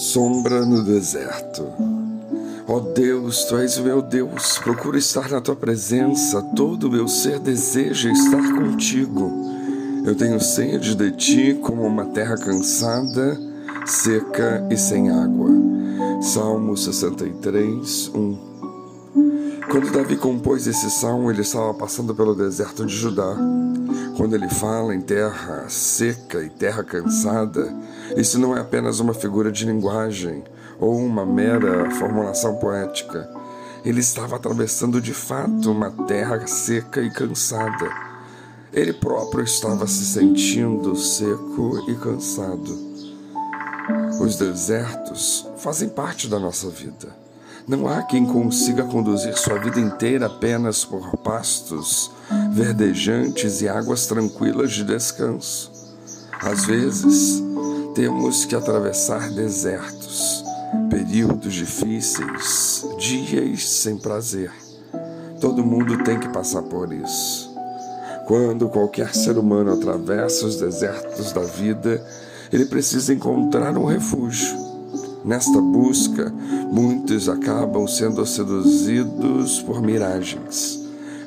Sombra no deserto. Ó oh Deus, tu és o meu Deus, procuro estar na tua presença, todo o meu ser deseja estar contigo. Eu tenho sede de ti como uma terra cansada, seca e sem água. Salmo 63, 1. Quando Davi compôs esse salmo, ele estava passando pelo deserto de Judá. Quando ele fala em terra seca e terra cansada, isso não é apenas uma figura de linguagem ou uma mera formulação poética. Ele estava atravessando de fato uma terra seca e cansada. Ele próprio estava se sentindo seco e cansado. Os desertos fazem parte da nossa vida. Não há quem consiga conduzir sua vida inteira apenas por pastos verdejantes e águas tranquilas de descanso. Às vezes, temos que atravessar desertos, períodos difíceis, dias sem prazer. Todo mundo tem que passar por isso. Quando qualquer ser humano atravessa os desertos da vida, ele precisa encontrar um refúgio Nesta busca, muitos acabam sendo seduzidos por miragens.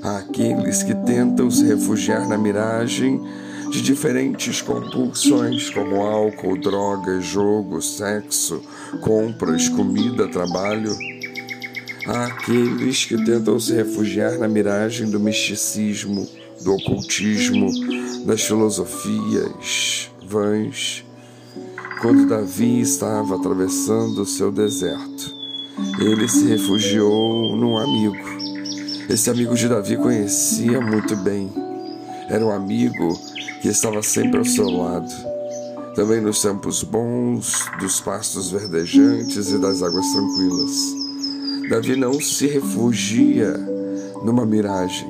Há aqueles que tentam se refugiar na miragem de diferentes compulsões, como álcool, drogas, jogo, sexo, compras, comida, trabalho. Há aqueles que tentam se refugiar na miragem do misticismo, do ocultismo, das filosofias vãs quando Davi estava atravessando o seu deserto, ele se refugiou num amigo. Esse amigo de Davi conhecia muito bem. Era um amigo que estava sempre ao seu lado. Também nos tempos bons, dos pastos verdejantes e das águas tranquilas. Davi não se refugia numa miragem.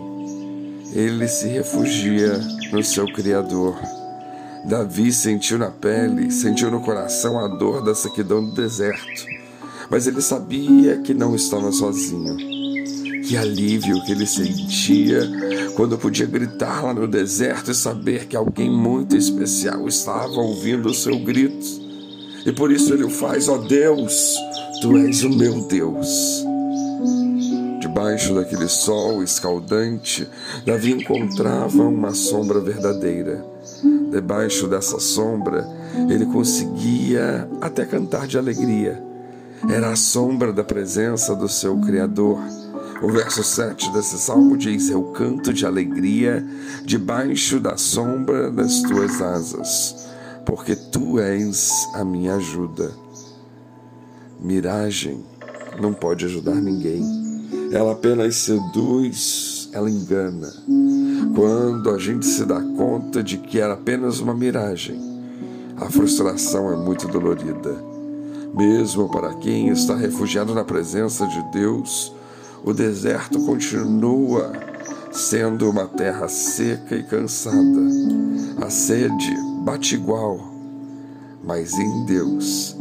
Ele se refugia no seu Criador. Davi sentiu na pele, sentiu no coração a dor da sequidão do deserto, mas ele sabia que não estava sozinho. Que alívio que ele sentia quando podia gritar lá no deserto e saber que alguém muito especial estava ouvindo o seu grito. E por isso ele o faz, ó oh Deus, tu és o meu Deus. Debaixo daquele sol escaldante, Davi encontrava uma sombra verdadeira Debaixo dessa sombra, ele conseguia até cantar de alegria. Era a sombra da presença do seu Criador. O verso 7 desse salmo diz: Eu canto de alegria debaixo da sombra das tuas asas, porque tu és a minha ajuda. Miragem não pode ajudar ninguém. Ela apenas seduz, ela engana. Quando a gente se dá conta de que era apenas uma miragem, a frustração é muito dolorida. Mesmo para quem está refugiado na presença de Deus, o deserto continua sendo uma terra seca e cansada. A sede bate igual, mas em Deus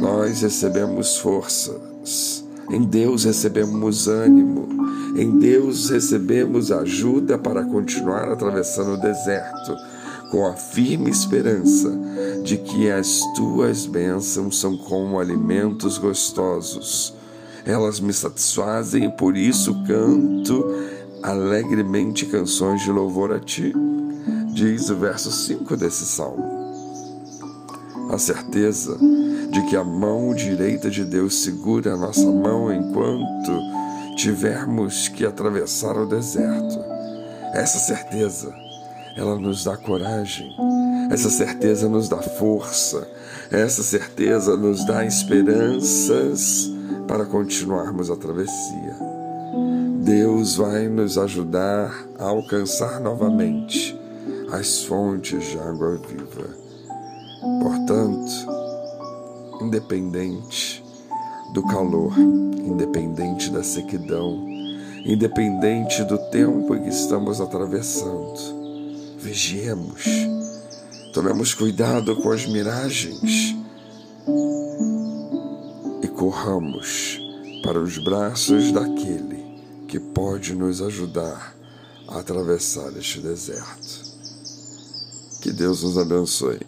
nós recebemos forças, em Deus recebemos ânimo, em Deus recebemos ajuda para continuar atravessando o deserto, com a firme esperança de que as tuas bênçãos são como alimentos gostosos. Elas me satisfazem e por isso canto alegremente canções de louvor a ti. Diz o verso 5 desse salmo. A certeza de que a mão direita de Deus segura a nossa mão enquanto tivermos que atravessar o deserto. Essa certeza, ela nos dá coragem, essa certeza nos dá força, essa certeza nos dá esperanças para continuarmos a travessia. Deus vai nos ajudar a alcançar novamente as fontes de água viva. Portanto, independente do calor, independente da sequidão, independente do tempo em que estamos atravessando. Vigiemos, tomemos cuidado com as miragens corramos para os braços daquele que pode nos ajudar a atravessar este deserto. Que Deus nos abençoe.